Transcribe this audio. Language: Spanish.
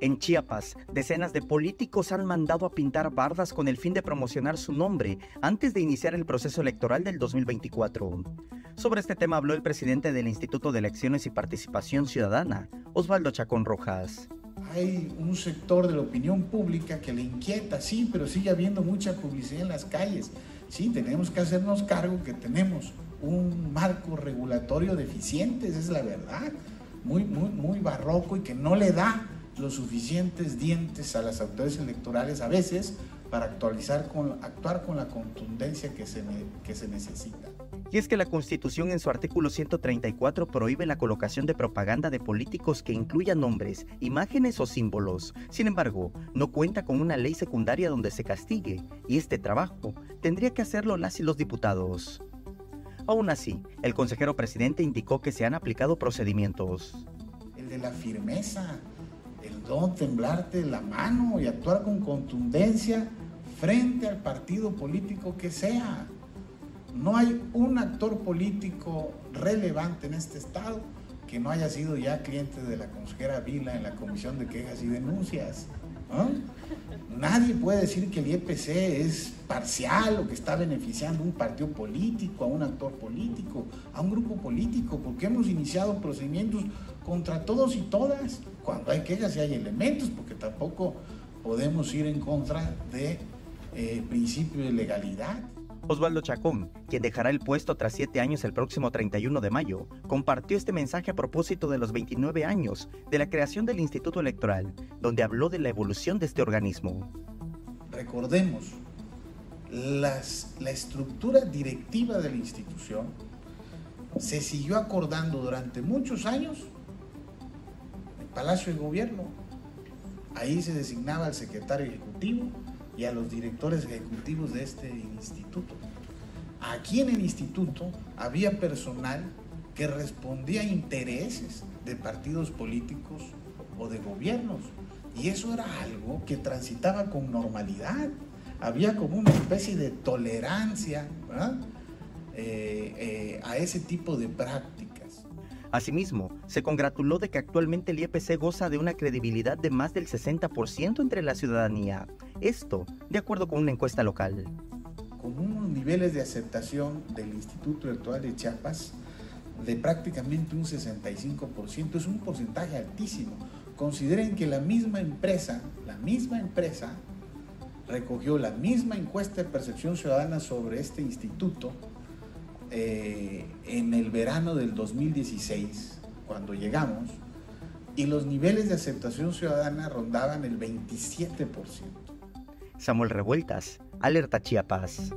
En Chiapas, decenas de políticos han mandado a pintar bardas con el fin de promocionar su nombre antes de iniciar el proceso electoral del 2024. Sobre este tema habló el presidente del Instituto de Elecciones y Participación Ciudadana, Osvaldo Chacón Rojas. Hay un sector de la opinión pública que le inquieta, sí, pero sigue habiendo mucha publicidad en las calles. Sí, tenemos que hacernos cargo que tenemos un marco regulatorio deficiente, esa es la verdad, muy, muy, muy barroco y que no le da los suficientes dientes a las autoridades electorales a veces para actualizar con, actuar con la contundencia que se, que se necesita. Y es que la Constitución en su artículo 134 prohíbe la colocación de propaganda de políticos que incluya nombres, imágenes o símbolos. Sin embargo, no cuenta con una ley secundaria donde se castigue, y este trabajo tendría que hacerlo las y los diputados. Aún así, el consejero presidente indicó que se han aplicado procedimientos. El de la firmeza, no temblarte la mano y actuar con contundencia frente al partido político que sea. No hay un actor político relevante en este estado que no haya sido ya cliente de la consejera Vila en la Comisión de Quejas y Denuncias. Nadie puede decir que el IEPC es parcial o que está beneficiando a un partido político, a un actor político, a un grupo político, porque hemos iniciado procedimientos contra todos y todas, cuando hay quejas y hay elementos, porque tampoco podemos ir en contra de eh, principio de legalidad. Osvaldo Chacón, quien dejará el puesto tras siete años el próximo 31 de mayo, compartió este mensaje a propósito de los 29 años de la creación del Instituto Electoral, donde habló de la evolución de este organismo. Recordemos, la estructura directiva de la institución se siguió acordando durante muchos años en el Palacio de Gobierno. Ahí se designaba al secretario ejecutivo, y a los directores ejecutivos de este instituto. Aquí en el instituto había personal que respondía a intereses de partidos políticos o de gobiernos. Y eso era algo que transitaba con normalidad. Había como una especie de tolerancia eh, eh, a ese tipo de prácticas. Asimismo, se congratuló de que actualmente el IEPC goza de una credibilidad de más del 60% entre la ciudadanía. Esto, de acuerdo con una encuesta local. Con unos niveles de aceptación del Instituto Electoral de Chiapas de prácticamente un 65%, es un porcentaje altísimo. Consideren que la misma empresa, la misma empresa, recogió la misma encuesta de percepción ciudadana sobre este instituto eh, en el verano del 2016, cuando llegamos, y los niveles de aceptación ciudadana rondaban el 27%. Samuel Revueltas, Alerta Chiapas.